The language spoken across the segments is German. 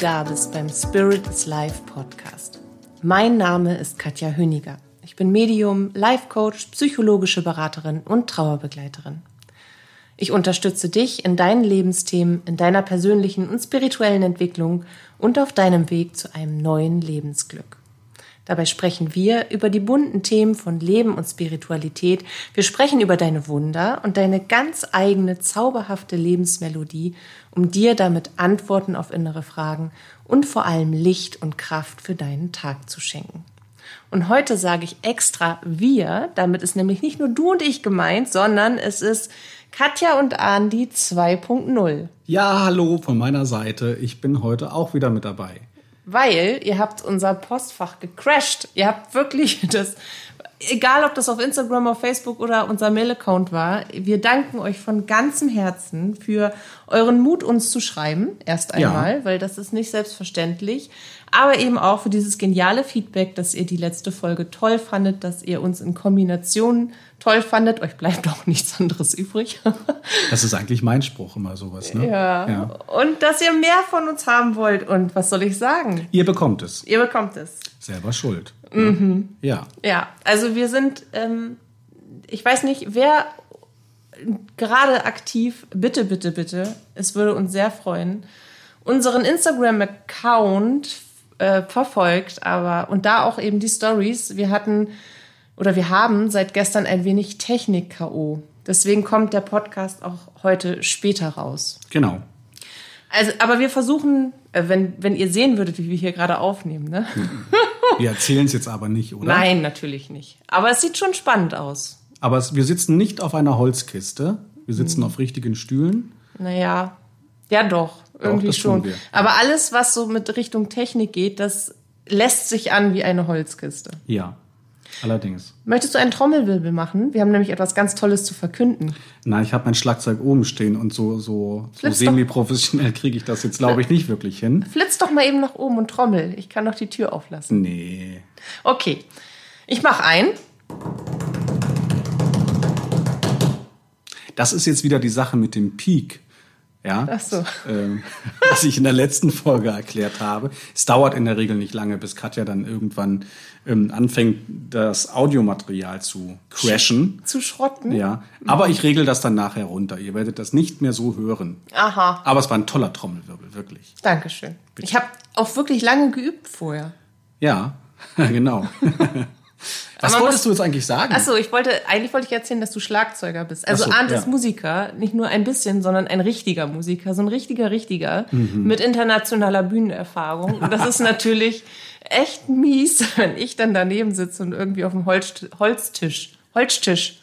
da bist beim Spirit is Life Podcast. Mein Name ist Katja Höniger. Ich bin Medium, Life Coach, psychologische Beraterin und Trauerbegleiterin. Ich unterstütze dich in deinen Lebensthemen, in deiner persönlichen und spirituellen Entwicklung und auf deinem Weg zu einem neuen Lebensglück. Dabei sprechen wir über die bunten Themen von Leben und Spiritualität. Wir sprechen über deine Wunder und deine ganz eigene zauberhafte Lebensmelodie, um dir damit Antworten auf innere Fragen und vor allem Licht und Kraft für deinen Tag zu schenken. Und heute sage ich extra wir, damit ist nämlich nicht nur du und ich gemeint, sondern es ist Katja und Andi 2.0. Ja, hallo von meiner Seite. Ich bin heute auch wieder mit dabei weil ihr habt unser Postfach gecrashed. Ihr habt wirklich das, egal ob das auf Instagram, auf Facebook oder unser Mail-Account war, wir danken euch von ganzem Herzen für euren Mut, uns zu schreiben, erst einmal, ja. weil das ist nicht selbstverständlich aber eben auch für dieses geniale Feedback, dass ihr die letzte Folge toll fandet, dass ihr uns in Kombination toll fandet. Euch bleibt auch nichts anderes übrig. das ist eigentlich mein Spruch immer sowas, ne? Ja. ja. Und dass ihr mehr von uns haben wollt. Und was soll ich sagen? Ihr bekommt es. Ihr bekommt es. Selber schuld. Mhm. Ja. Ja, also wir sind, ähm, ich weiß nicht, wer gerade aktiv, bitte, bitte, bitte, es würde uns sehr freuen, unseren Instagram-Account äh, verfolgt, aber und da auch eben die Stories. Wir hatten oder wir haben seit gestern ein wenig Technik-KO. Deswegen kommt der Podcast auch heute später raus. Genau. Also, aber wir versuchen, äh, wenn, wenn ihr sehen würdet, wie wir hier gerade aufnehmen, ne? Wir erzählen es jetzt aber nicht, oder? Nein, natürlich nicht. Aber es sieht schon spannend aus. Aber es, wir sitzen nicht auf einer Holzkiste. Wir sitzen hm. auf richtigen Stühlen. Naja, ja doch irgendwie schon. Aber alles, was so mit Richtung Technik geht, das lässt sich an wie eine Holzkiste. Ja. Allerdings. Möchtest du einen Trommelwirbel machen? Wir haben nämlich etwas ganz Tolles zu verkünden. Nein, ich habe mein Schlagzeug oben stehen und so, so, so semi-professionell kriege ich das jetzt, glaube ich, nicht wirklich hin. Flitz doch mal eben nach oben und trommel. Ich kann doch die Tür auflassen. Nee. Okay. Ich mache ein. Das ist jetzt wieder die Sache mit dem Peak. Ja, Ach so. ähm, was ich in der letzten Folge erklärt habe. Es dauert in der Regel nicht lange, bis Katja dann irgendwann ähm, anfängt, das Audiomaterial zu crashen. Zu schrotten? Ja, aber ich regel das dann nachher runter. Ihr werdet das nicht mehr so hören. Aha. Aber es war ein toller Trommelwirbel, wirklich. Dankeschön. Bitte. Ich habe auch wirklich lange geübt vorher. Ja, genau. Was Aber wolltest du jetzt eigentlich sagen? Achso, ich wollte, eigentlich wollte ich erzählen, dass du Schlagzeuger bist. Also so, Arndt ja. ist Musiker, nicht nur ein bisschen, sondern ein richtiger Musiker, so ein richtiger, richtiger, mhm. mit internationaler Bühnenerfahrung. Und das ist natürlich echt mies, wenn ich dann daneben sitze und irgendwie auf dem Holz, Holztisch, Holztisch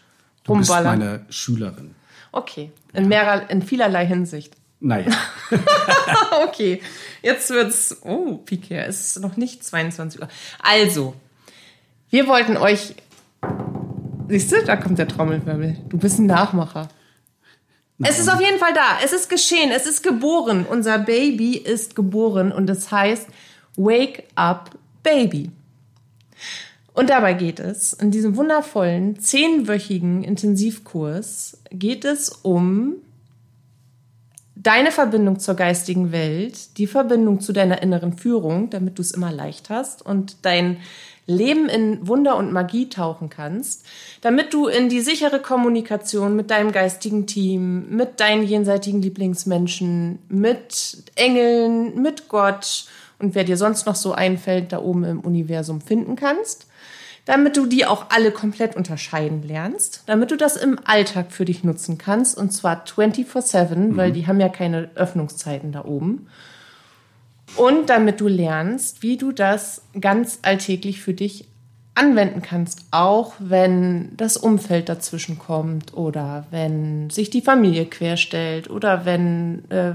rumballer. Du bist meine Schülerin. Okay, in, mehrer, in vielerlei Hinsicht. Naja. okay, jetzt wird's, oh, Piquet, es ist noch nicht 22 Uhr. Also, wir wollten euch. Siehst du, da kommt der Trommelwirbel. Du bist ein Nachmacher. Nein. Es ist auf jeden Fall da. Es ist geschehen. Es ist geboren. Unser Baby ist geboren und es heißt Wake Up Baby. Und dabei geht es, in diesem wundervollen, zehnwöchigen Intensivkurs, geht es um deine Verbindung zur geistigen Welt, die Verbindung zu deiner inneren Führung, damit du es immer leicht hast und dein Leben in Wunder und Magie tauchen kannst, damit du in die sichere Kommunikation mit deinem geistigen Team, mit deinen jenseitigen Lieblingsmenschen, mit Engeln, mit Gott und wer dir sonst noch so einfällt, da oben im Universum finden kannst damit du die auch alle komplett unterscheiden lernst, damit du das im Alltag für dich nutzen kannst und zwar 24/7, mhm. weil die haben ja keine Öffnungszeiten da oben. Und damit du lernst, wie du das ganz alltäglich für dich anwenden kannst, auch wenn das Umfeld dazwischen kommt oder wenn sich die Familie querstellt oder wenn äh,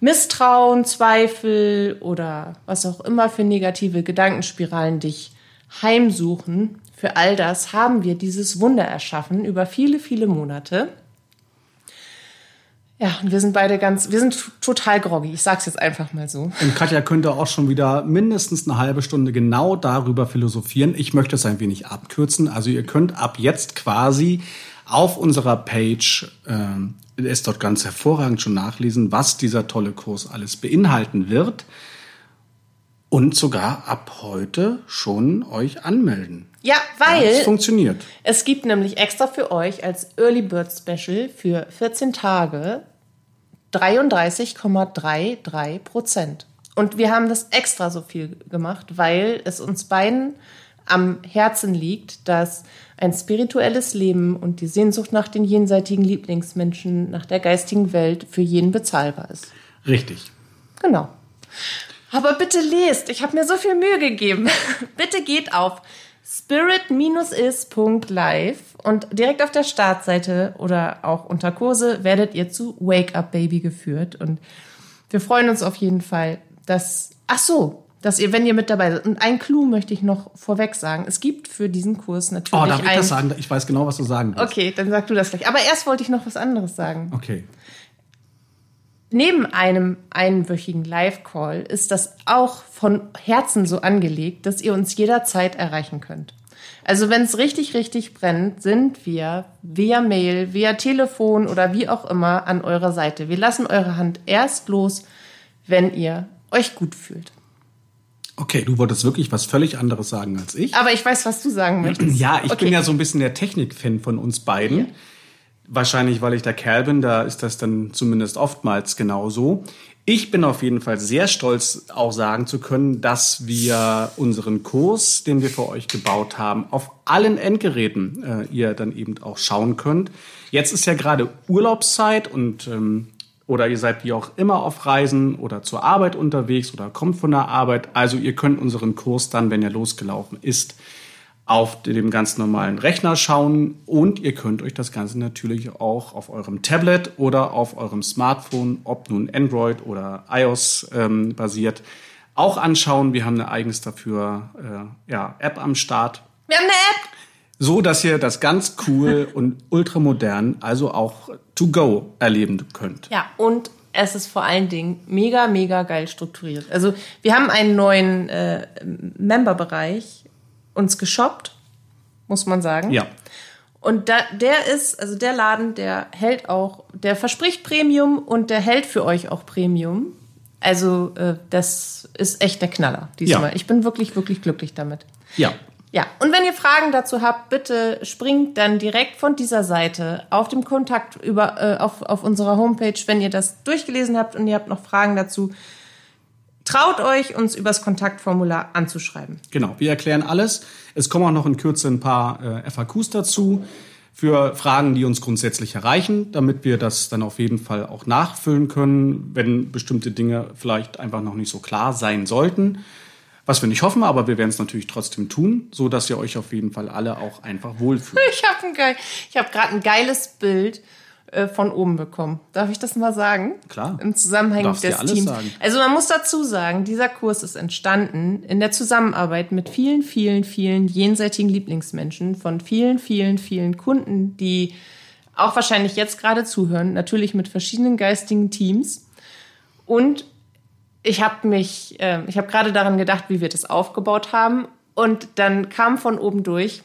Misstrauen, Zweifel oder was auch immer für negative Gedankenspiralen dich heimsuchen. Für all das haben wir dieses Wunder erschaffen über viele, viele Monate. Ja, und wir sind beide ganz, wir sind total groggy. Ich sag's jetzt einfach mal so. Und Katja könnte auch schon wieder mindestens eine halbe Stunde genau darüber philosophieren. Ich möchte es ein wenig abkürzen. Also ihr könnt ab jetzt quasi auf unserer Page äh, es dort ganz hervorragend schon nachlesen, was dieser tolle Kurs alles beinhalten wird. Und sogar ab heute schon euch anmelden. Ja, weil Es funktioniert. es gibt nämlich extra für euch als Early Bird Special für 14 Tage 33,33 Prozent. Und wir haben das extra so viel gemacht, weil es uns beiden am Herzen liegt, dass ein spirituelles Leben und die Sehnsucht nach den jenseitigen Lieblingsmenschen, nach der geistigen Welt für jeden bezahlbar ist. Richtig. Genau. Aber bitte lest, ich habe mir so viel Mühe gegeben. bitte geht auf spirit-is.live und direkt auf der Startseite oder auch unter Kurse werdet ihr zu Wake Up Baby geführt. Und wir freuen uns auf jeden Fall, dass, ach so, dass ihr, wenn ihr mit dabei seid, und ein Clou möchte ich noch vorweg sagen. Es gibt für diesen Kurs natürlich Oh, darf ich das sagen? Ich weiß genau, was du sagen willst. Okay, dann sag du das gleich. Aber erst wollte ich noch was anderes sagen. Okay. Neben einem einwöchigen Live-Call ist das auch von Herzen so angelegt, dass ihr uns jederzeit erreichen könnt. Also wenn es richtig, richtig brennt, sind wir via Mail, via Telefon oder wie auch immer an eurer Seite. Wir lassen eure Hand erst los, wenn ihr euch gut fühlt. Okay, du wolltest wirklich was völlig anderes sagen als ich. Aber ich weiß, was du sagen möchtest. Ja, ich Okay. bin ja so ein bisschen der Technik-Fan von uns beiden. Wahrscheinlich, weil ich der Kerl bin, da ist das dann zumindest oftmals genauso. Ich bin auf jeden Fall sehr stolz, auch sagen zu können, dass wir unseren Kurs, den wir für euch gebaut haben, auf allen Endgeräten äh, ihr dann eben auch schauen könnt. Jetzt ist ja gerade Urlaubszeit und ähm, oder ihr seid wie auch immer auf Reisen oder zur Arbeit unterwegs oder kommt von der Arbeit. Also ihr könnt unseren Kurs dann, wenn er losgelaufen ist, auf dem ganz normalen Rechner schauen und ihr könnt euch das Ganze natürlich auch auf eurem Tablet oder auf eurem Smartphone, ob nun Android oder iOS ähm, basiert, auch anschauen. Wir haben eine eigens dafür äh, ja, App am Start, Wir haben eine App. so dass ihr das ganz cool und ultramodern, also auch to go erleben könnt. Ja, und es ist vor allen Dingen mega, mega geil strukturiert. Also wir haben einen neuen äh, Member-Bereich uns geshoppt, muss man sagen. Ja. Und da, der ist, also der Laden, der hält auch, der verspricht Premium und der hält für euch auch Premium. Also äh, das ist echt der Knaller diesmal. Ja. Ich bin wirklich, wirklich glücklich damit. Ja. Ja, und wenn ihr Fragen dazu habt, bitte springt dann direkt von dieser Seite auf dem Kontakt über äh, auf, auf unserer Homepage, wenn ihr das durchgelesen habt und ihr habt noch Fragen dazu. Traut euch, uns übers Kontaktformular anzuschreiben. Genau, wir erklären alles. Es kommen auch noch in Kürze ein paar äh, FAQs dazu für Fragen, die uns grundsätzlich erreichen, damit wir das dann auf jeden Fall auch nachfüllen können, wenn bestimmte Dinge vielleicht einfach noch nicht so klar sein sollten. Was wir nicht hoffen, aber wir werden es natürlich trotzdem tun, so dass ihr euch auf jeden Fall alle auch einfach wohlfühlt. Ich habe ein geil, ich habe gerade ein geiles Bild äh, von oben bekommen. Darf ich das mal sagen? Klar. Im Zusammenhang Darfst des alles Teams. sagen. Also man muss dazu sagen, dieser Kurs ist entstanden in der Zusammenarbeit mit vielen, vielen, vielen jenseitigen Lieblingsmenschen von vielen, vielen, vielen Kunden, die auch wahrscheinlich jetzt gerade zuhören, natürlich mit verschiedenen geistigen Teams. Und ich habe mich, äh, ich habe gerade daran gedacht, wie wir das aufgebaut haben. Und dann kam von oben durch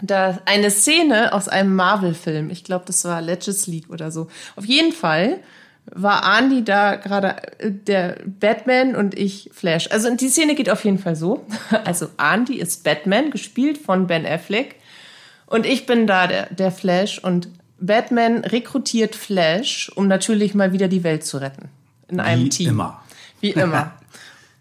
da eine Szene aus einem Marvel-Film. Ich glaube, das war Legends League oder so. Auf jeden Fall war Andy da gerade äh, der Batman und ich Flash. Also die Szene geht auf jeden Fall so. Also Andy ist Batman, gespielt von Ben Affleck. Und ich bin da der, der Flash und Batman rekrutiert Flash, um natürlich mal wieder die Welt zu retten. In einem Wie Team. immer. Wie immer.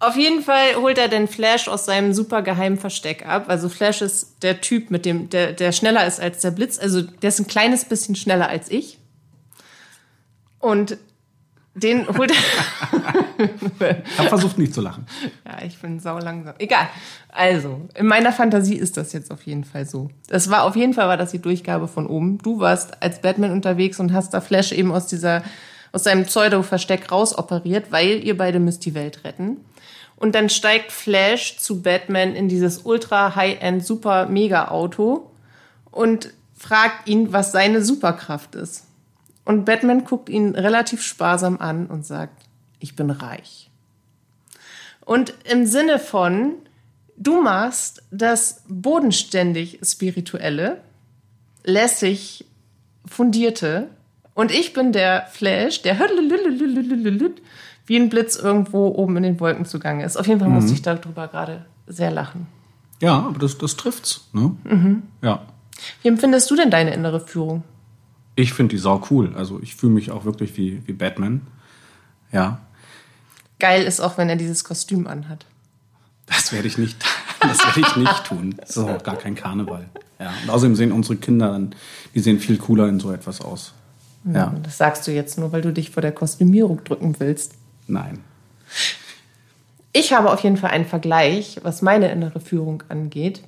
Auf jeden Fall holt er den Flash aus seinem super geheimen Versteck ab. Also Flash ist der Typ, mit dem, der, der schneller ist als der Blitz. Also der ist ein kleines bisschen schneller als ich. Und den holt er. Ich habe versucht, nicht zu lachen. Ja, ich bin sau langsam. Egal. Also, in meiner Fantasie ist das jetzt auf jeden Fall so. Das war auf jeden Fall war das die Durchgabe von oben. Du warst als Batman unterwegs und hast da Flash eben aus dieser aus seinem Pseudo-Versteck rausoperiert, weil ihr beide müsst die Welt retten. Und dann steigt Flash zu Batman in dieses ultra High-End super Mega Auto und fragt ihn, was seine Superkraft ist. Und Batman guckt ihn relativ sparsam an und sagt, ich bin reich. Und im Sinne von, du machst das bodenständig Spirituelle, lässig Fundierte und ich bin der Flash, der wie ein Blitz irgendwo oben in den Wolken zugange ist. Auf jeden Fall Mhm. musste ich darüber gerade sehr lachen. Ja, aber das, das trifft's. Ne? Ja. Wie empfindest du denn deine innere Führung? Ich finde die sau cool. Also ich fühle mich auch wirklich wie, wie Batman. Ja. Geil ist auch, wenn er dieses Kostüm anhat. Das werde ich nicht, das werde ich nicht tun. Das ist auch gar kein Karneval. Ja. Und außerdem sehen unsere Kinder dann, die sehen viel cooler in so etwas aus. Ja. Das sagst du jetzt nur, weil du dich vor der Kostümierung drücken willst. Nein. Ich habe auf jeden Fall einen Vergleich, was meine innere Führung angeht,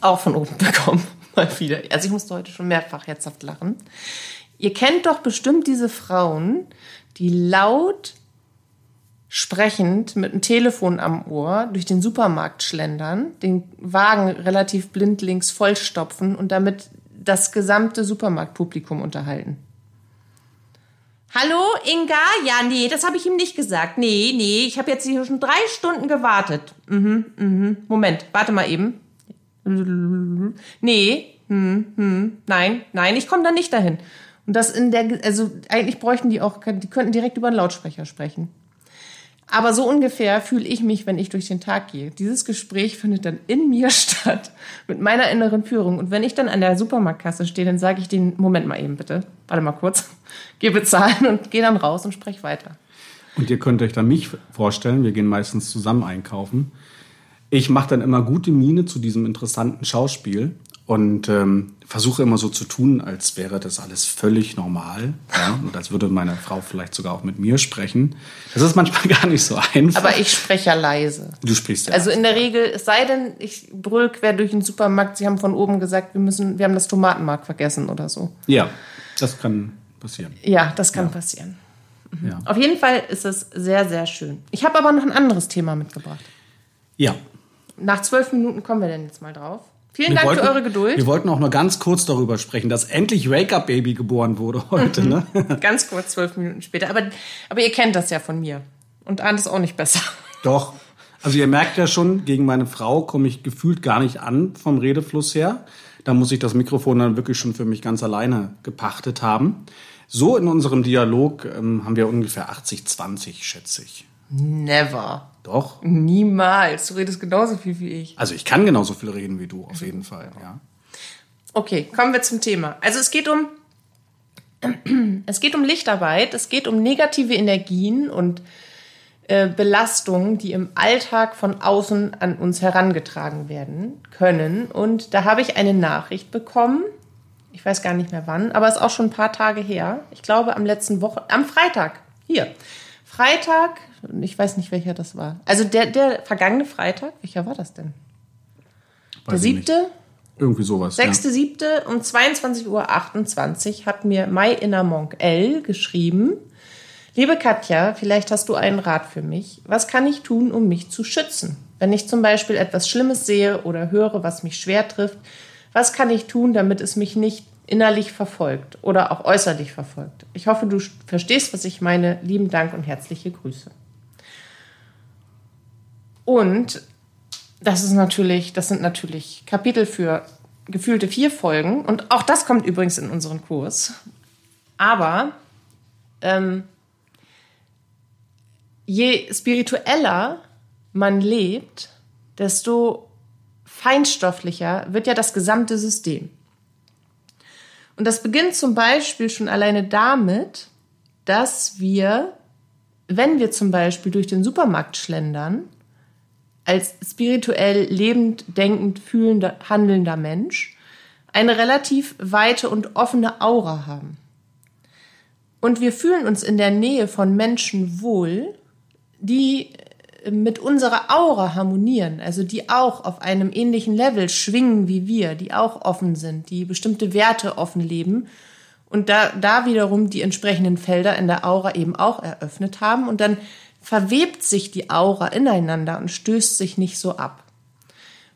auch von oben bekommen. Mal wieder. Also ich musste heute schon mehrfach herzhaft lachen. Ihr kennt doch bestimmt diese Frauen, die laut sprechend mit dem Telefon am Ohr durch den Supermarkt schlendern, den Wagen relativ blindlings vollstopfen und damit das gesamte Supermarktpublikum unterhalten. Hallo, Inga? Ja, nee, das habe ich ihm nicht gesagt. Nee, nee, ich habe jetzt hier schon drei Stunden gewartet. Mhm, mhm. Moment, warte mal eben. Nee, hm, hm, nein, nein, ich komme da nicht dahin. Und das in der, also eigentlich bräuchten die auch, die könnten direkt über einen Lautsprecher sprechen. Aber so ungefähr fühle ich mich, wenn ich durch den Tag gehe. Dieses Gespräch findet dann in mir statt, mit meiner inneren Führung. Und wenn ich dann an der Supermarktkasse stehe, dann sage ich den, Moment mal eben bitte, warte mal kurz, geh bezahlen und gehe dann raus und spreche weiter. Und ihr könnt euch dann mich vorstellen, wir gehen meistens zusammen einkaufen. Ich mache dann immer gute Miene zu diesem interessanten Schauspiel und ähm, versuche immer so zu tun, als wäre das alles völlig normal. Ja? Und als würde meine Frau vielleicht sogar auch mit mir sprechen. Das ist manchmal gar nicht so einfach. Aber ich spreche ja leise. du sprichst ja. Also in der Regel, es sei denn, ich brüll quer durch den Supermarkt, sie haben von oben gesagt, wir müssen, wir haben das Tomatenmark vergessen oder so. ja, das kann passieren. Ja, das kann passieren. Ja. Auf jeden Fall ist es sehr, sehr schön. Ich habe aber noch ein anderes Thema mitgebracht. ja. Nach zwölf Minuten kommen wir denn jetzt mal drauf. Vielen Wir Dank wollten, für eure Geduld. Wir wollten auch nur ganz kurz darüber sprechen, dass endlich Wake Up Baby geboren wurde heute. Mhm. Ne? Ganz kurz, zwölf Minuten später. Aber, aber ihr kennt das ja von mir. Und ahnt es auch nicht besser. Doch. Also ihr merkt ja schon, gegen meine Frau komme ich gefühlt gar nicht an vom Redefluss her. Da muss ich das Mikrofon dann wirklich schon für mich ganz alleine gepachtet haben. So in unserem Dialog ähm, haben wir ungefähr 80-20, schätze ich. Never. Doch. Niemals. Du redest genauso viel wie ich. Also ich kann genauso viel reden wie du, auf jeden Fall. Ja. Okay, kommen wir zum Thema. Also es geht um es geht um Lichtarbeit, es geht um negative Energien und äh, Belastungen, die im Alltag von außen an uns herangetragen werden können. Und da habe ich eine Nachricht bekommen. Ich weiß gar nicht mehr wann, aber es ist auch schon ein paar Tage her. Ich glaube am letzten Woche, am Freitag. Hier. Freitag, ich weiß nicht, welcher das war. Also der, der vergangene Freitag, welcher war das denn? Der Weiß nicht. siebte? Irgendwie sowas. Ja. 6.7. um 22.28 Uhr hat mir My Inner Monk L geschrieben. Liebe Katja, vielleicht hast du einen Rat für mich. Was kann ich tun, um mich zu schützen? Wenn ich zum Beispiel etwas Schlimmes sehe oder höre, was mich schwer trifft, was kann ich tun, damit es mich nicht innerlich verfolgt oder auch äußerlich verfolgt? Ich hoffe, du verstehst, was ich meine. Lieben Dank und herzliche Grüße. Und das ist natürlich, das sind natürlich Kapitel für gefühlte vier Folgen. Und auch das kommt übrigens in unseren Kurs. Aber ähm, je spiritueller man lebt, desto feinstofflicher wird ja das gesamte System. Und das beginnt zum Beispiel schon alleine damit, dass wir, wenn wir zum Beispiel durch den Supermarkt schlendern, als spirituell lebend, denkend, fühlender, handelnder Mensch eine relativ weite und offene Aura haben. Und wir fühlen uns in der Nähe von Menschen wohl, die mit unserer Aura harmonieren, also die auch auf einem ähnlichen Level schwingen wie wir, die auch offen sind, die bestimmte Werte offen leben und da, da wiederum die entsprechenden Felder in der Aura eben auch eröffnet haben und dann verwebt sich die Aura ineinander und stößt sich nicht so ab.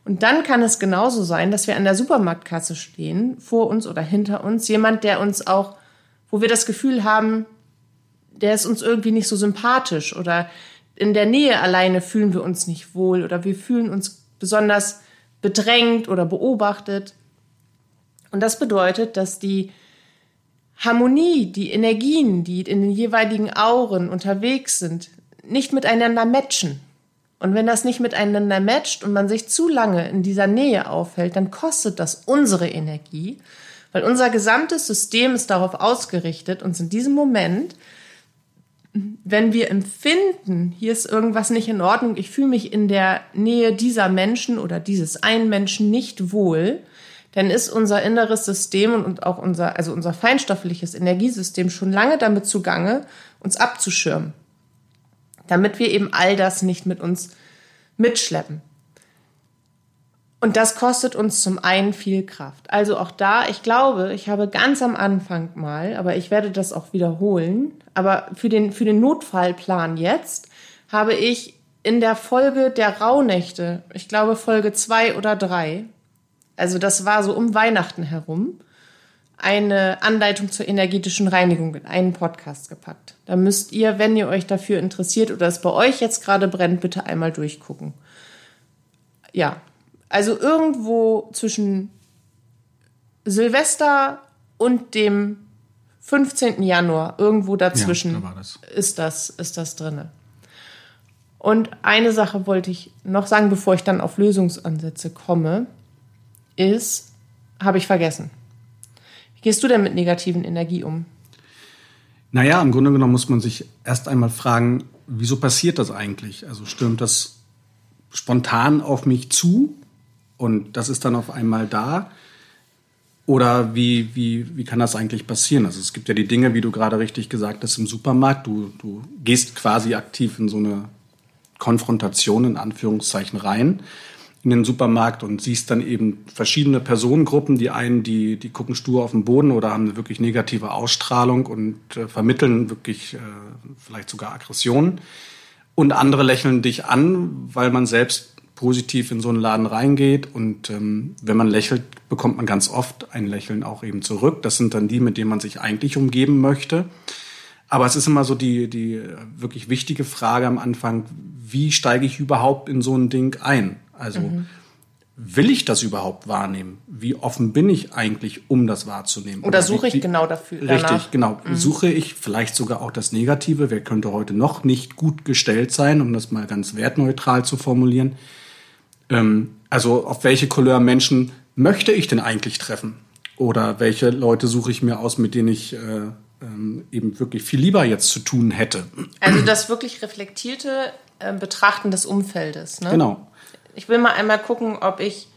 Und dann kann es genauso sein, dass wir an der Supermarktkasse stehen, vor uns oder hinter uns, jemand, der uns auch, wo wir das Gefühl haben, der ist uns irgendwie nicht so sympathisch oder in der Nähe alleine fühlen wir uns nicht wohl oder wir fühlen uns besonders bedrängt oder beobachtet. Und das bedeutet, dass die Harmonie, die Energien, die in den jeweiligen Auren unterwegs sind, nicht miteinander matchen. Und wenn das nicht miteinander matcht und man sich zu lange in dieser Nähe aufhält, dann kostet das unsere Energie, weil unser gesamtes System ist darauf ausgerichtet, uns in diesem Moment, wenn wir empfinden, hier ist irgendwas nicht in Ordnung, ich fühle mich in der Nähe dieser Menschen oder dieses einen Menschen nicht wohl, dann ist unser inneres System und auch unser, also unser feinstoffliches Energiesystem schon lange damit zugange, uns abzuschirmen. Damit wir eben all das nicht mit uns mitschleppen. Und das kostet uns zum einen viel Kraft. Also auch da, ich glaube, ich habe ganz am Anfang mal, aber ich werde das auch wiederholen, aber für den, für den Notfallplan jetzt habe ich in der Folge der Rauhnächte, ich glaube Folge zwei oder drei, also das war so um Weihnachten herum, eine Anleitung zur energetischen Reinigung in einen Podcast gepackt. Da müsst ihr, wenn ihr euch dafür interessiert oder es bei euch jetzt gerade brennt, bitte einmal durchgucken. Ja, also irgendwo zwischen Silvester und dem 15. Januar, irgendwo dazwischen ja, da das. ist das, ist das drinne. Und eine Sache wollte ich noch sagen, bevor ich dann auf Lösungsansätze komme ist, habe ich vergessen. Gehst du denn mit negativen Energie um? Naja, im Grunde genommen muss man sich erst einmal fragen, wieso passiert das eigentlich? Also stürmt das spontan auf mich zu und das ist dann auf einmal da? Oder wie, wie, wie kann das eigentlich passieren? Also es gibt ja die Dinge, wie du gerade richtig gesagt hast, im Supermarkt. Du, du gehst quasi aktiv in so eine Konfrontation in Anführungszeichen rein in den Supermarkt und siehst dann eben verschiedene Personengruppen. Die einen, die, die gucken stur auf den Boden oder haben eine wirklich negative Ausstrahlung und äh, vermitteln wirklich äh, vielleicht sogar Aggressionen. Und andere lächeln dich an, weil man selbst positiv in so einen Laden reingeht. Und ähm, wenn man lächelt, bekommt man ganz oft ein Lächeln auch eben zurück. Das sind dann die, mit denen man sich eigentlich umgeben möchte. Aber es ist immer so die, die wirklich wichtige Frage am Anfang, wie steige ich überhaupt in so ein Ding ein? Also mhm. will ich das überhaupt wahrnehmen? Wie offen bin ich eigentlich, um das wahrzunehmen? Oder, suche ich wie, genau dafür? Richtig, danach? genau. Mhm. Suche ich vielleicht sogar auch das Negative? Wer könnte heute noch nicht gut gestellt sein, um das mal ganz wertneutral zu formulieren? Ähm, also auf welche Couleur Menschen möchte ich denn eigentlich treffen? Oder welche Leute suche ich mir aus, mit denen ich äh, ähm, eben wirklich viel lieber jetzt zu tun hätte? Also das wirklich reflektierte äh, Betrachten des Umfeldes. Ne? Genau. Ich will mal einmal gucken, ob ich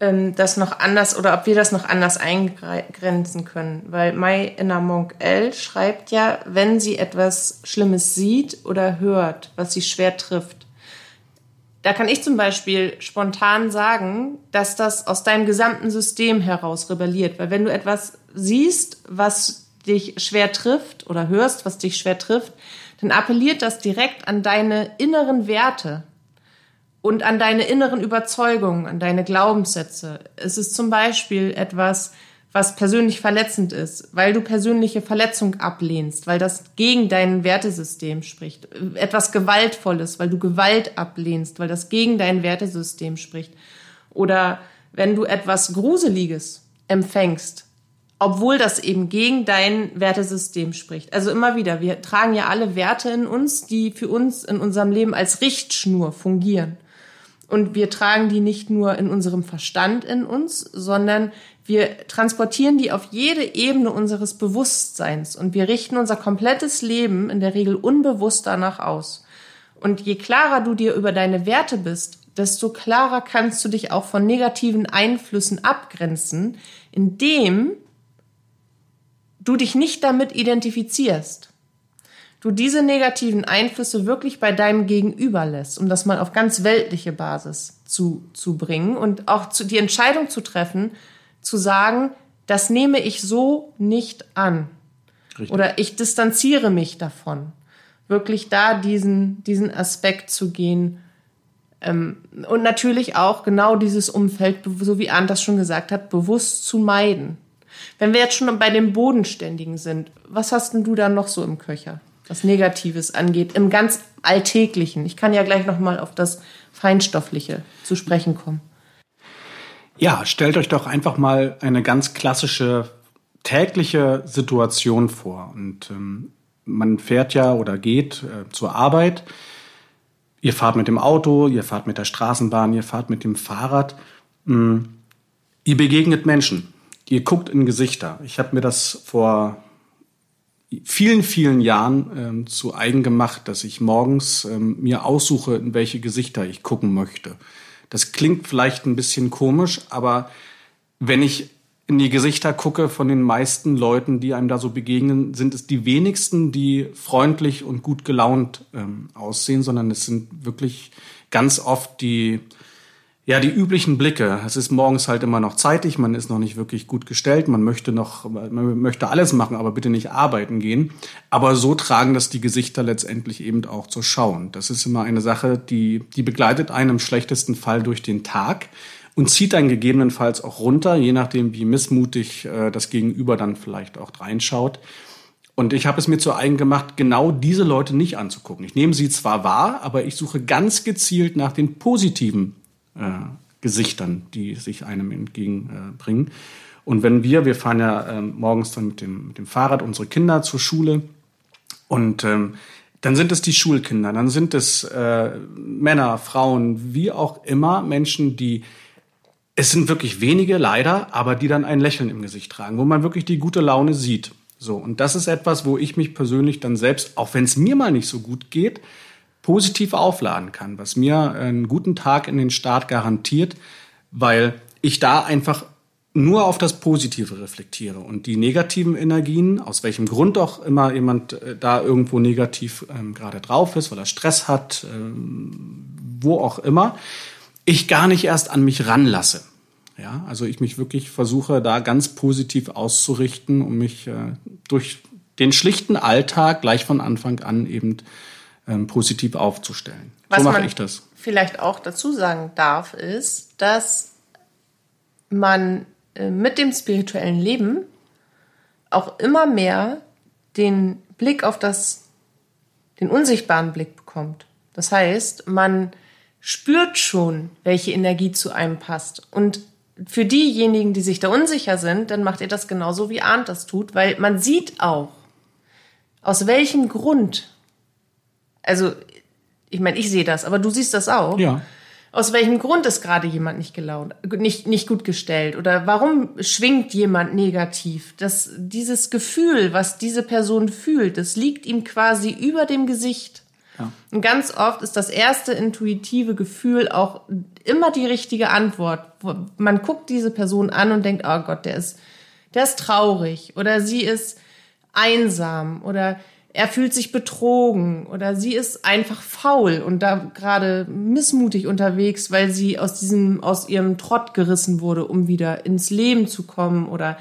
ähm, das noch anders oder ob wir das noch anders eingrenzen können. Weil My Inner Monk L schreibt ja, wenn sie etwas Schlimmes sieht oder hört, was sie schwer trifft. Da kann ich zum Beispiel spontan sagen, dass das aus deinem gesamten System heraus rebelliert. Weil wenn du etwas siehst, was dich schwer trifft oder hörst, was dich schwer trifft, dann appelliert das direkt an deine inneren Werte und an deine inneren Überzeugungen, an deine Glaubenssätze. Es ist zum Beispiel etwas, was persönlich verletzend ist, weil du persönliche Verletzung ablehnst, weil das gegen dein Wertesystem spricht. Etwas Gewaltvolles, weil du Gewalt ablehnst, weil das gegen dein Wertesystem spricht. Oder wenn du etwas Gruseliges empfängst, obwohl das eben gegen dein Wertesystem spricht. Also immer wieder, wir tragen ja alle Werte in uns, die für uns in unserem Leben als Richtschnur fungieren. Und wir tragen die nicht nur in unserem Verstand in uns, sondern wir transportieren die auf jede Ebene unseres Bewusstseins und wir richten unser komplettes Leben in der Regel unbewusst danach aus. Und je klarer du dir über deine Werte bist, desto klarer kannst du dich auch von negativen Einflüssen abgrenzen, indem du dich nicht damit identifizierst du diese negativen Einflüsse wirklich bei deinem Gegenüber lässt, um das mal auf ganz weltliche Basis zu, zu bringen und auch zu, die Entscheidung zu treffen, zu sagen, das nehme ich so nicht an. Richtig. Oder ich distanziere mich davon. Wirklich da diesen, diesen Aspekt zu gehen. Ähm, und natürlich auch genau dieses Umfeld, so wie Arndt das schon gesagt hat, bewusst zu meiden. Wenn wir jetzt schon bei dem Bodenständigen sind, was hast denn du da noch so im Köcher? Was Negatives angeht, im ganz Alltäglichen. Ich kann ja gleich nochmal auf das Feinstoffliche zu sprechen kommen. Ja, stellt euch doch einfach mal eine ganz klassische tägliche Situation vor. Und ähm, man fährt ja oder geht äh, zur Arbeit. Ihr fahrt mit dem Auto, ihr fahrt mit der Straßenbahn, ihr fahrt mit dem Fahrrad. Ähm, ihr begegnet Menschen. Ihr guckt in Gesichter. Ich habe mir das vor vielen, vielen Jahren ähm, zu eigen gemacht, dass ich morgens ähm, mir aussuche, in welche Gesichter ich gucken möchte. Das klingt vielleicht ein bisschen komisch, aber wenn ich in die Gesichter gucke von den meisten Leuten, die einem da so begegnen, sind es die wenigsten, die freundlich und gut gelaunt ähm, aussehen, sondern es sind wirklich ganz oft die ja, die üblichen Blicke. Es ist morgens halt immer noch zeitig, man ist noch nicht wirklich gut gestellt, man möchte noch, man möchte alles machen, aber bitte nicht arbeiten gehen. Aber so tragen das die Gesichter letztendlich eben auch zur Schau. Das ist immer eine Sache, die, die begleitet einen im schlechtesten Fall durch den Tag und zieht dann gegebenenfalls auch runter, je nachdem, wie missmutig äh, das Gegenüber dann vielleicht auch reinschaut. Und ich habe es mir zu eigen gemacht, genau diese Leute nicht anzugucken. Ich nehme sie zwar wahr, aber ich suche ganz gezielt nach den positiven äh, Gesichtern, die sich einem entgegenbringen. Äh, und wenn wir, wir fahren ja äh, morgens dann mit dem, mit dem Fahrrad unsere Kinder zur Schule und ähm, dann sind es die Schulkinder, dann sind es äh, Männer, Frauen, wie auch immer, Menschen, die es sind wirklich wenige, leider, aber die dann ein Lächeln im Gesicht tragen, wo man wirklich die gute Laune sieht. So, und das ist etwas, wo ich mich persönlich dann selbst, auch wenn es mir mal nicht so gut geht, positiv aufladen kann, was mir einen guten Tag in den Start garantiert, weil ich da einfach nur auf das Positive reflektiere und die negativen Energien, aus welchem Grund auch immer jemand äh, da irgendwo negativ ähm, gerade drauf ist, weil er Stress hat, ähm, wo auch immer, ich gar nicht erst an mich ranlasse. Ja, also ich mich wirklich versuche, da ganz positiv auszurichten, um mich äh, durch den schlichten Alltag gleich von Anfang an eben ähm, positiv aufzustellen. Was so mache ich das. Vielleicht auch dazu sagen darf, ist, dass man äh, mit dem spirituellen Leben auch immer mehr den Blick auf das, den unsichtbaren Blick bekommt. Das heißt, man spürt schon, welche Energie zu einem passt. Und für diejenigen, die sich da unsicher sind, dann macht ihr das genauso wie Arndt das tut, weil man sieht auch, aus welchem Grund also ich meine, ich sehe das, aber du siehst das auch. Ja. Aus welchem Grund ist gerade jemand nicht gelaunt, nicht, nicht gut gestellt? Oder warum schwingt jemand negativ? Das, dieses Gefühl, was diese Person fühlt, das liegt ihm quasi über dem Gesicht. Ja. Und ganz oft ist das erste intuitive Gefühl auch immer die richtige Antwort. Man guckt diese Person an und denkt, oh Gott, der ist, der ist traurig oder sie ist einsam oder er fühlt sich betrogen oder sie ist einfach faul und da gerade missmutig unterwegs, weil sie aus diesem, aus ihrem Trott gerissen wurde, um wieder ins Leben zu kommen oder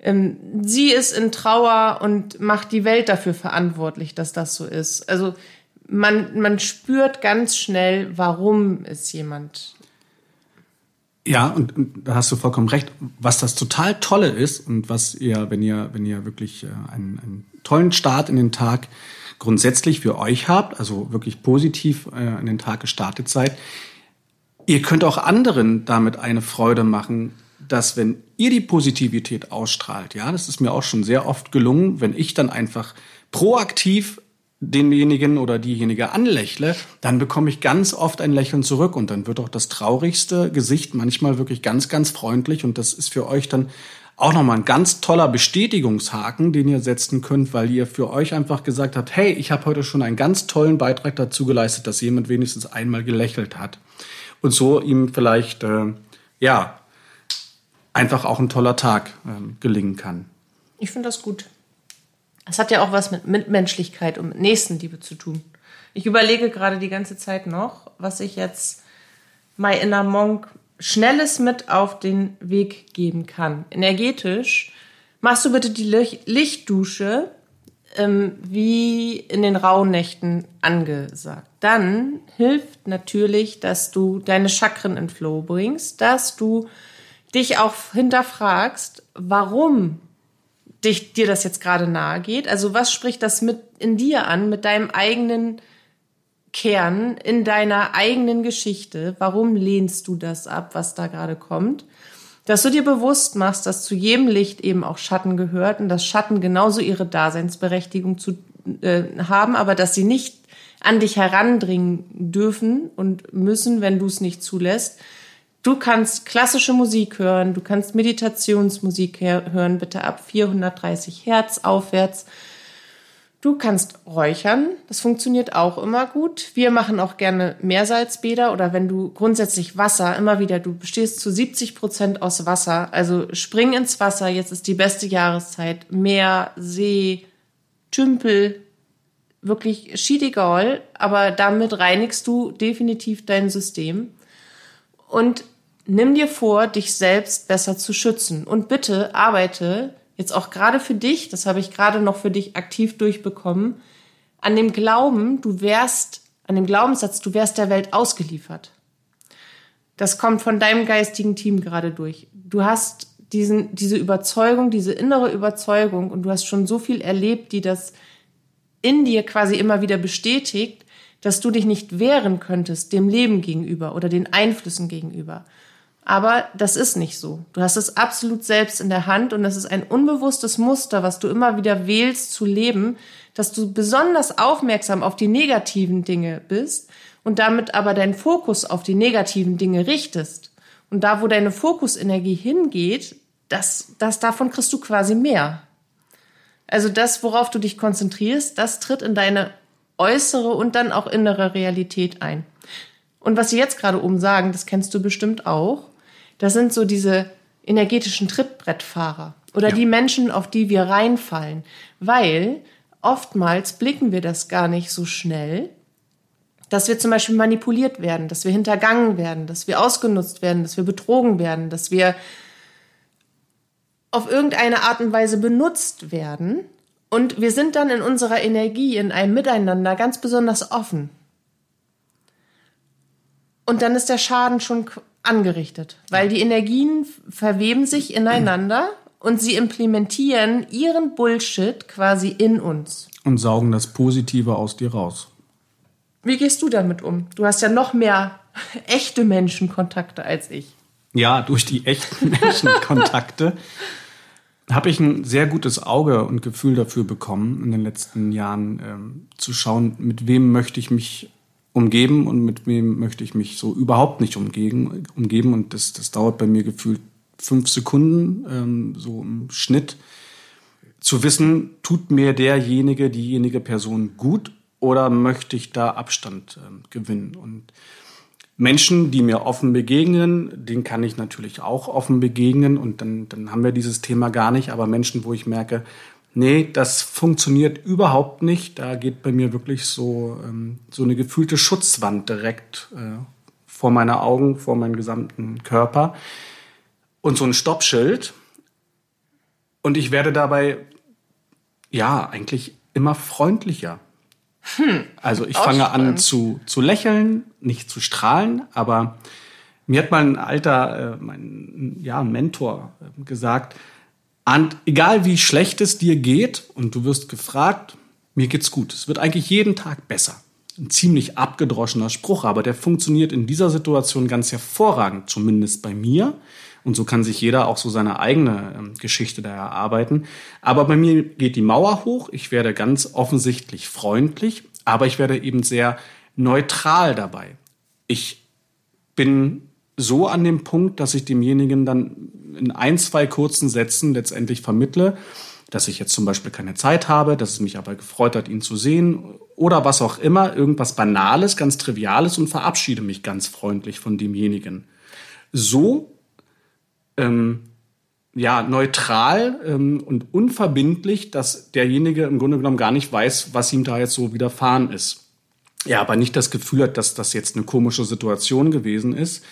ähm, sie ist in Trauer und macht die Welt dafür verantwortlich, dass das so ist. Also man, man spürt ganz schnell, warum es jemand ja, und, und, da hast du vollkommen recht. Was das total Tolle ist und was ihr, wenn ihr, wenn ihr wirklich äh, einen, einen tollen Start in den Tag grundsätzlich für euch habt, also wirklich positiv äh, in den Tag gestartet seid, ihr könnt auch anderen damit eine Freude machen, dass wenn ihr die Positivität ausstrahlt, ja, das ist mir auch schon sehr oft gelungen, wenn ich dann einfach proaktiv denjenigen oder diejenige anlächle, dann bekomme ich ganz oft ein Lächeln zurück und dann wird auch das traurigste Gesicht manchmal wirklich ganz, ganz freundlich und das ist für euch dann auch nochmal ein ganz toller Bestätigungshaken, den ihr setzen könnt, weil ihr für euch einfach gesagt habt, hey, ich habe heute schon einen ganz tollen Beitrag dazu geleistet, dass jemand wenigstens einmal gelächelt hat. Und so ihm vielleicht, äh, ja, einfach auch ein toller Tag äh, gelingen kann. Ich finde das gut. Es hat ja auch was mit Mitmenschlichkeit und mit Nächstenliebe zu tun. Ich überlege gerade die ganze Zeit noch, was ich jetzt My Inner Monk Schnelles mit auf den Weg geben kann. Energetisch machst du bitte die Lichtdusche ähm, wie in den Rauhnächten angesagt. Dann hilft natürlich, dass du deine Chakren in Flow bringst, dass du dich auch hinterfragst, warum dich, dir das jetzt gerade nahe geht? Also was spricht das mit in dir an, mit deinem eigenen Kern, in deiner eigenen Geschichte? Warum lehnst du das ab, was da gerade kommt? Dass du dir bewusst machst, dass zu jedem Licht eben auch Schatten gehört und dass Schatten genauso ihre Daseinsberechtigung zu äh, haben, aber dass sie nicht an dich herandringen dürfen und müssen, wenn du es nicht zulässt. Du kannst klassische Musik hören, du kannst Meditationsmusik hören, bitte ab 430 Hertz aufwärts. Du kannst räuchern, das funktioniert auch immer gut. Wir machen auch gerne Meersalzbäder oder wenn du grundsätzlich Wasser immer wieder, du bestehst zu 70 Prozent aus Wasser, also spring ins Wasser, jetzt ist die beste Jahreszeit, Meer, See, Tümpel, wirklich shit egal, aber damit reinigst du definitiv dein System. Und nimm dir vor, dich selbst besser zu schützen. Und bitte arbeite jetzt auch gerade für dich, das habe ich gerade noch für dich aktiv durchbekommen, an dem Glauben, du wärst, an dem Glaubenssatz, du wärst der Welt ausgeliefert. Das kommt von deinem geistigen Team gerade durch. Du hast diesen, diese Überzeugung, diese innere Überzeugung und du hast schon so viel erlebt, die das in dir quasi immer wieder bestätigt, dass du dich nicht wehren könntest dem Leben gegenüber oder den Einflüssen gegenüber. Aber das ist nicht so. Du hast es absolut selbst in der Hand und es ist ein unbewusstes Muster, was du immer wieder wählst zu leben, dass du besonders aufmerksam auf die negativen Dinge bist und damit aber deinen Fokus auf die negativen Dinge richtest. Und da, wo deine Fokusenergie hingeht, das, das davon kriegst du quasi mehr. Also das, worauf du dich konzentrierst, das tritt in deine äußere und dann auch innere Realität ein. Und was sie jetzt gerade oben sagen, das kennst du bestimmt auch. Das sind so diese energetischen Trittbrettfahrer oder ja. die Menschen, auf die wir reinfallen, weil oftmals blicken wir das gar nicht so schnell, dass wir zum Beispiel manipuliert werden, dass wir hintergangen werden, dass wir ausgenutzt werden, dass wir betrogen werden, dass wir auf irgendeine Art und Weise benutzt werden. Und wir sind dann in unserer Energie, in einem Miteinander ganz besonders offen. Und dann ist der Schaden schon angerichtet, weil die Energien verweben sich ineinander und sie implementieren ihren Bullshit quasi in uns. Und saugen das Positive aus dir raus. Wie gehst du damit um? Du hast ja noch mehr echte Menschenkontakte als ich. Ja, durch die echten Menschenkontakte habe ich ein sehr gutes Auge und Gefühl dafür bekommen, in den letzten Jahren ähm, zu schauen, mit wem möchte ich mich umgeben und mit wem möchte ich mich so überhaupt nicht umgeben. umgeben. Und das, das dauert bei mir gefühlt fünf Sekunden, ähm, so im Schnitt, zu wissen, tut mir derjenige, diejenige Person gut oder möchte ich da Abstand ähm, gewinnen? Und Menschen, die mir offen begegnen, denen kann ich natürlich auch offen begegnen und dann, dann haben wir dieses Thema gar nicht. Aber Menschen, wo ich merke, nee, das funktioniert überhaupt nicht. Da geht bei mir wirklich so, ähm, so eine gefühlte Schutzwand direkt äh, vor meine Augen, vor meinen gesamten Körper und so ein Stoppschild. Und ich werde dabei, ja, eigentlich immer freundlicher. Hm, also ich fange an zu, zu lächeln, nicht zu strahlen, aber mir hat mal ein alter, äh, mein ja, Mentor äh, gesagt, und egal wie schlecht es dir geht und du wirst gefragt, mir geht's gut. Es wird eigentlich jeden Tag besser. Ein ziemlich abgedroschener Spruch, aber der funktioniert in dieser Situation ganz hervorragend, zumindest bei mir. Und so kann sich jeder auch so seine eigene ähm, Geschichte da erarbeiten. Aber bei mir geht die Mauer hoch. Ich werde ganz offensichtlich freundlich, aber ich werde eben sehr neutral dabei. Ich bin so an dem Punkt, dass ich demjenigen dann in ein, zwei kurzen Sätzen letztendlich vermittle, dass ich jetzt zum Beispiel keine Zeit habe, dass es mich aber gefreut hat, ihn zu sehen oder was auch immer, irgendwas Banales, ganz Triviales und verabschiede mich ganz freundlich von demjenigen. So ähm, ja, neutral ähm, und unverbindlich, dass derjenige im Grunde genommen gar nicht weiß, was ihm da jetzt so widerfahren ist. Ja, aber nicht das Gefühl hat, dass das jetzt eine komische Situation gewesen ist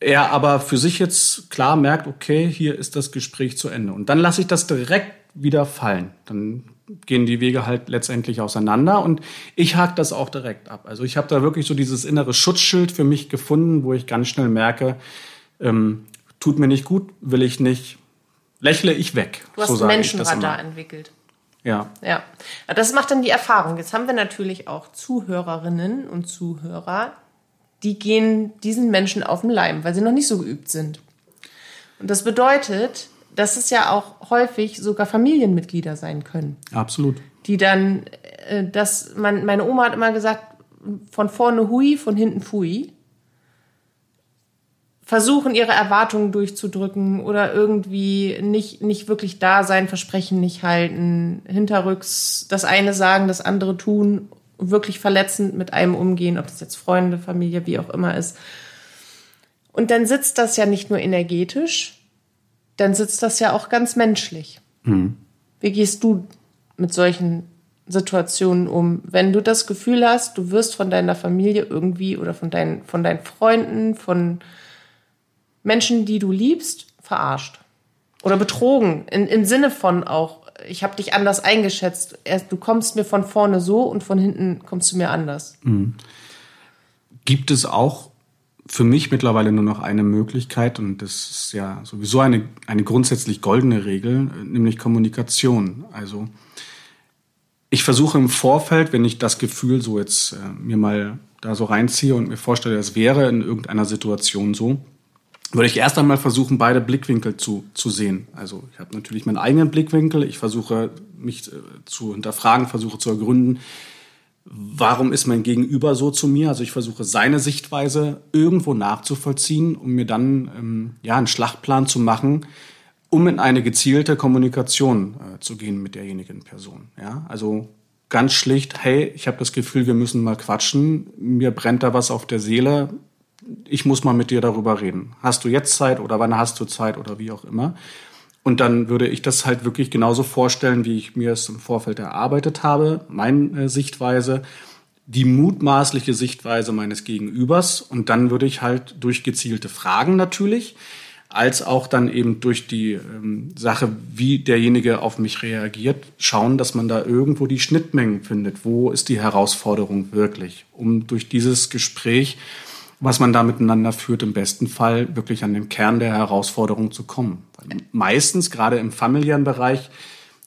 er aber für sich jetzt klar merkt, okay, hier ist das Gespräch zu Ende. Und dann lasse ich das direkt wieder fallen. Dann gehen die Wege halt letztendlich auseinander und ich hake das auch direkt ab. Also ich habe da wirklich so dieses innere Schutzschild für mich gefunden, wo ich ganz schnell merke, ähm, tut mir nicht gut, will ich nicht, lächle ich weg. Du hast so ein Menschenradar entwickelt. Ja. Ja. Das macht dann die Erfahrung. Jetzt haben wir natürlich auch Zuhörerinnen und Zuhörer, die gehen diesen Menschen auf den Leim, weil sie noch nicht so geübt sind. Und das bedeutet, dass es ja auch häufig sogar Familienmitglieder sein können. Absolut. Die dann, äh, dass man, meine Oma hat immer gesagt, von vorne hui, von hinten fui. Versuchen ihre Erwartungen durchzudrücken oder irgendwie nicht, nicht wirklich da sein, Versprechen nicht halten, hinterrücks das eine sagen, das andere tun, wirklich verletzend mit einem umgehen, ob das jetzt Freunde, Familie, wie auch immer ist. Und dann sitzt das ja nicht nur energetisch, dann sitzt das ja auch ganz menschlich. Mhm. Wie gehst du mit solchen Situationen um? Wenn du das Gefühl hast, du wirst von deiner Familie irgendwie oder von deinen, von deinen Freunden, von Menschen, die du liebst, verarscht. Oder betrogen. In, Im Sinne von auch, ich habe dich anders eingeschätzt. Du kommst mir von vorne so und von hinten kommst du mir anders. Mhm. Gibt es auch für mich mittlerweile nur noch eine Möglichkeit und das ist ja sowieso eine, eine grundsätzlich goldene Regel, nämlich Kommunikation. Also ich versuche im Vorfeld, wenn ich das Gefühl so jetzt äh, mir mal da so reinziehe und mir vorstelle, es wäre in irgendeiner Situation so, würde ich erst einmal versuchen, beide Blickwinkel zu, zu sehen. Also ich habe natürlich meinen eigenen Blickwinkel. Ich versuche mich äh, zu hinterfragen, versuche zu ergründen, warum ist mein Gegenüber so zu mir. Also ich versuche seine Sichtweise irgendwo nachzuvollziehen, um mir dann ähm, ja einen Schlachtplan zu machen, um in eine gezielte Kommunikation äh, zu gehen mit derjenigen Person. Ja, also ganz schlicht, hey, ich habe das Gefühl, wir müssen mal quatschen. Mir brennt da was auf der Seele ich muss mal mit dir darüber reden. Hast du jetzt Zeit oder wann hast du Zeit oder wie auch immer? Und dann würde ich das halt wirklich genauso vorstellen, wie ich mir es im Vorfeld erarbeitet habe, meine äh, Sichtweise, die mutmaßliche Sichtweise meines Gegenübers. Und dann würde ich halt durch gezielte Fragen natürlich, als auch dann eben durch die ähm, Sache, wie derjenige auf mich reagiert, schauen, dass man da irgendwo die Schnittmengen findet. Wo ist die Herausforderung wirklich? Um durch dieses Gespräch was man da miteinander führt, im besten Fall wirklich an den Kern der Herausforderung zu kommen. Weil meistens, gerade im familiären Bereich,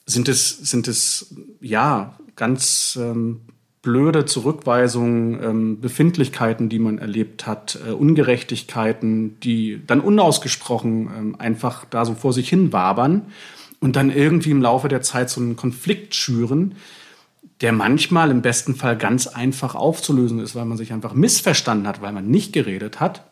sind es, sind es ja ganz ähm, blöde Zurückweisungen, ähm, Befindlichkeiten, die man erlebt hat, äh, Ungerechtigkeiten, die dann unausgesprochen ähm, einfach da so vor sich hin wabern und dann irgendwie im Laufe der Zeit so einen Konflikt schüren, der manchmal im besten Fall ganz einfach aufzulösen ist, weil man sich einfach missverstanden hat, weil man nicht geredet hat.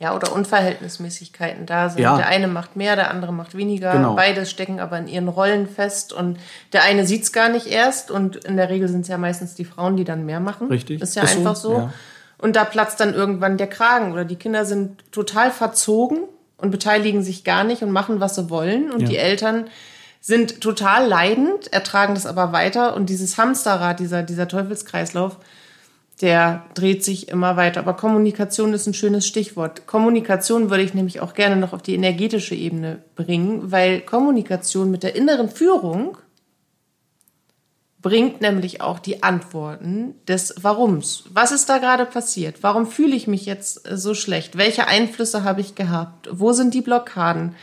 Ja, oder Unverhältnismäßigkeiten da sind. Ja. Der eine macht mehr, der andere macht weniger. Genau. Beide stecken aber in ihren Rollen fest und der eine sieht es gar nicht erst und in der Regel sind es ja meistens die Frauen, die dann mehr machen. Richtig. Ist ja ist einfach so. so. Ja. Und da platzt dann irgendwann der Kragen oder die Kinder sind total verzogen und beteiligen sich gar nicht und machen, was sie wollen und ja. die Eltern sind total leidend, ertragen das aber weiter und dieses Hamsterrad, dieser, dieser Teufelskreislauf, der dreht sich immer weiter. Aber Kommunikation ist ein schönes Stichwort. Kommunikation würde ich nämlich auch gerne noch auf die energetische Ebene bringen, weil Kommunikation mit der inneren Führung bringt nämlich auch die Antworten des Warums. Was ist da gerade passiert? Warum fühle ich mich jetzt so schlecht? Welche Einflüsse habe ich gehabt? Wo sind die Blockaden?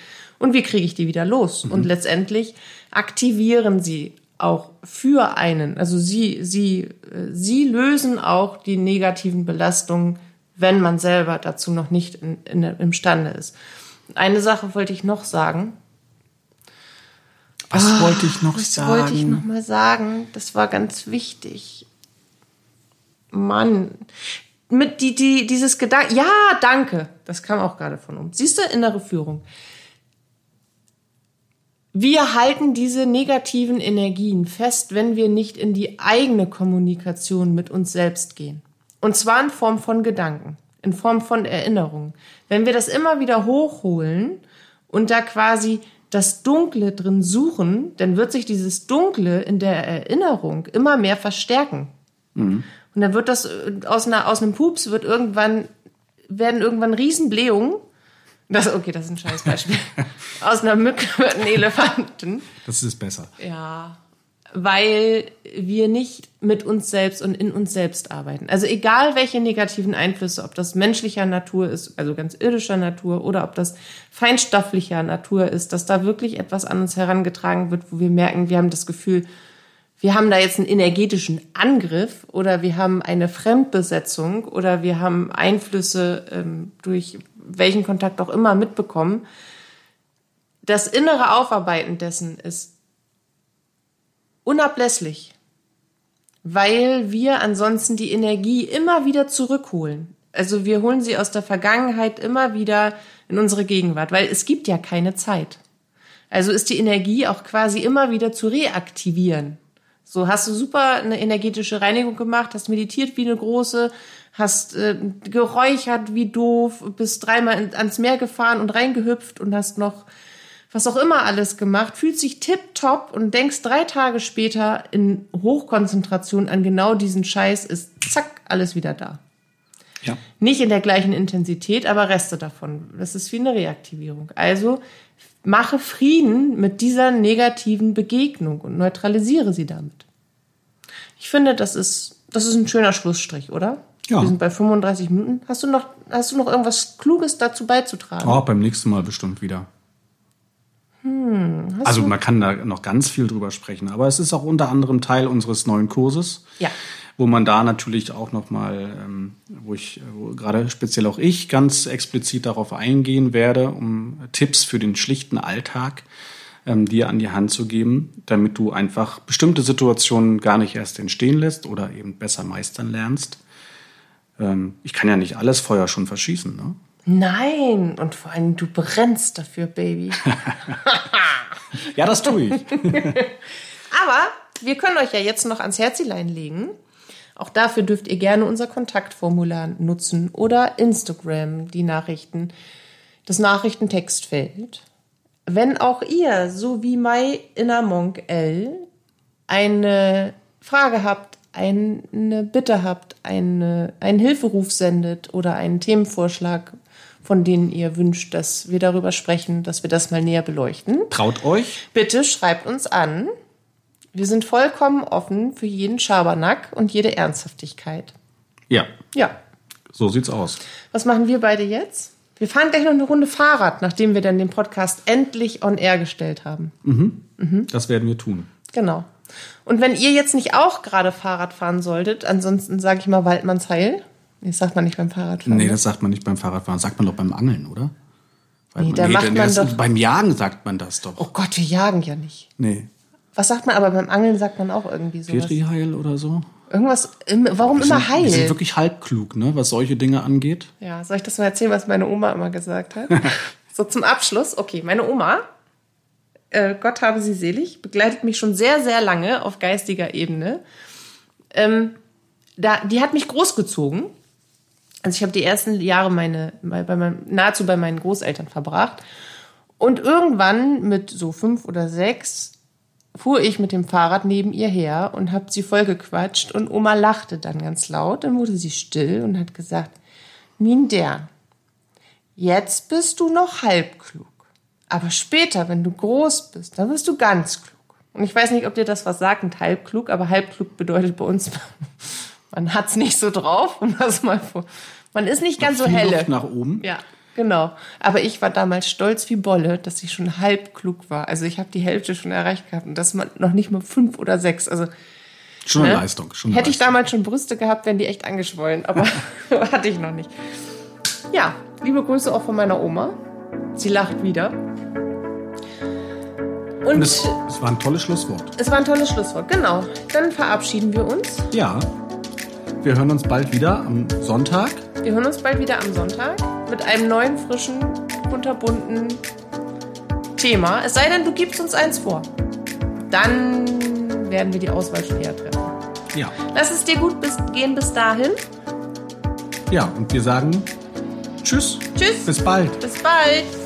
Und wie kriege ich die wieder los? Mhm. Und letztendlich aktivieren sie auch für einen. Also sie, sie, sie lösen auch die negativen Belastungen, wenn man selber dazu noch nicht in, in, imstande ist. Eine Sache wollte ich noch sagen. Was oh, wollte ich noch was sagen? Was wollte ich noch mal sagen? Das war ganz wichtig. Mann, mit die, die, dieses Gedanke, ja, danke. Das kam auch gerade von uns. Siehst du, innere Führung. Wir halten diese negativen Energien fest, wenn wir nicht in die eigene Kommunikation mit uns selbst gehen. Und zwar in Form von Gedanken, in Form von Erinnerungen. Wenn wir das immer wieder hochholen und da quasi das Dunkle drin suchen, dann wird sich dieses Dunkle in der Erinnerung immer mehr verstärken. Mhm. Und dann wird das äh, aus, einer, aus einem Pups wird irgendwann, werden irgendwann Riesenblähungen das, okay, das ist ein scheiß Beispiel. Aus einer Mücke wird ein Elefanten. Das ist besser. Ja. Weil wir nicht mit uns selbst und in uns selbst arbeiten. Also egal welche negativen Einflüsse, ob das menschlicher Natur ist, also ganz irdischer Natur, oder ob das feinstofflicher Natur ist, dass da wirklich etwas an uns herangetragen wird, wo wir merken, wir haben das Gefühl, wir haben da jetzt einen energetischen Angriff oder wir haben eine Fremdbesetzung oder wir haben Einflüsse ähm, durch welchen Kontakt auch immer mitbekommen, das innere Aufarbeiten dessen ist unablässlich, weil wir ansonsten die Energie immer wieder zurückholen. Also wir holen sie aus der Vergangenheit immer wieder in unsere Gegenwart, weil es gibt ja keine Zeit. Also ist die Energie auch quasi immer wieder zu reaktivieren. So hast du super eine energetische Reinigung gemacht, hast meditiert wie eine große, hast äh, geräuchert wie doof, bist dreimal ans Meer gefahren und reingehüpft und hast noch was auch immer alles gemacht, fühlt sich tipptopp und denkst drei Tage später in Hochkonzentration an genau diesen Scheiß, ist zack, alles wieder da. Ja. Nicht in der gleichen Intensität, aber Reste davon. Das ist wie eine Reaktivierung. Also mache Frieden mit dieser negativen Begegnung und neutralisiere sie damit. Ich finde, das ist, das ist ein schöner Schlussstrich, oder? Ja. Wir sind bei 35 Minuten. Hast du noch, hast du noch irgendwas Kluges dazu beizutragen? Oh, beim nächsten Mal bestimmt wieder. also man kann da noch ganz viel drüber sprechen, aber es ist auch unter anderem Teil unseres neuen Kurses. Ja. Wo man da natürlich auch nochmal, ähm, wo ich, wo gerade speziell auch ich ganz explizit darauf eingehen werde, um Tipps für den schlichten Alltag ähm, dir an die Hand zu geben, damit du einfach bestimmte Situationen gar nicht erst entstehen lässt oder eben besser meistern lernst. Ähm, ich kann ja nicht alles Feuer schon verschießen, ne? Nein, und vor allem du brennst dafür, Baby. Ja, das tue ich. Aber wir können euch ja jetzt noch ans Herzilein legen. Auch dafür dürft ihr gerne unser Kontaktformular nutzen oder Instagram, die Nachrichten, das Nachrichtentextfeld. Wenn auch ihr, so wie My Inner Monk L, eine Frage habt, eine Bitte habt, eine, einen Hilferuf sendet oder einen Themenvorschlag, von denen ihr wünscht, dass wir darüber sprechen, dass wir das mal näher beleuchten, Traut euch. bitte schreibt uns an. Wir sind vollkommen offen für jeden Schabernack und jede Ernsthaftigkeit. Ja, Ja. so sieht's aus. Was machen wir beide jetzt? Wir fahren gleich noch eine Runde Fahrrad, nachdem wir dann den Podcast endlich on air gestellt haben. Das werden wir tun. Genau. Und wenn ihr jetzt nicht auch gerade Fahrrad fahren solltet, ansonsten sage ich mal Waldmannsheil. Nee, das sagt man nicht beim Fahrradfahren. Nee, ne? das sagt man nicht beim Fahrradfahren, sagt man doch beim Angeln, oder? Weil Nee, da macht man das, doch- Beim Jagen sagt man das doch. Oh Gott, wir jagen ja nicht. Nee. Was sagt man aber beim Angeln sagt man auch irgendwie sowas. Petriheil oder so? Irgendwas, im- warum Wir immer sind, heil? Wir sind wirklich halbklug, ne, was solche Dinge angeht. Ja, soll ich das mal erzählen, was meine Oma immer gesagt hat? so zum Abschluss. Okay, meine Oma, äh, Gott habe sie selig, begleitet mich schon sehr, sehr lange auf geistiger Ebene. Ähm, da, die hat mich großgezogen. Also ich habe die ersten Jahre meine, bei, bei meinem, nahezu bei meinen Großeltern verbracht. Und irgendwann mit so fünf oder sechs fuhr ich mit dem Fahrrad neben ihr her und hab sie vollgequatscht und Oma lachte dann ganz laut. Dann wurde sie still und hat gesagt, Minder, jetzt bist du noch halbklug. Aber später, wenn du groß bist, dann wirst du ganz klug. Und ich weiß nicht, ob dir das was sagt mit halbklug, aber halbklug bedeutet bei uns, man hat's nicht so drauf, um das mal vor. Man ist nicht ganz so helle. Luft nach oben. Ja, genau. Aber ich war damals stolz wie Bolle, dass ich schon halb klug war. Also ich habe die Hälfte schon erreicht gehabt und das man noch nicht mal fünf oder sechs. Also Schon eine ne? Leistung. Schon eine hätte ich Leistung. damals schon Brüste gehabt, wären die echt angeschwollen. Aber hatte ich noch nicht. Ja, liebe Grüße auch von meiner Oma. Sie lacht wieder. Und Und es, es war ein tolles Schlusswort. es war ein tolles Schlusswort. Genau. Dann verabschieden wir uns. Ja. Wir hören uns bald wieder am Sonntag. Wir hören uns bald wieder am Sonntag mit einem neuen, frischen, kunterbunten Thema. Es sei denn, du gibst uns eins vor. Dann werden wir die Auswahl schon eher treffen. Ja. Lass es dir gut bis, gehen bis dahin. Ja, und wir sagen Tschüss. Tschüss. Bis bald. Bis bald.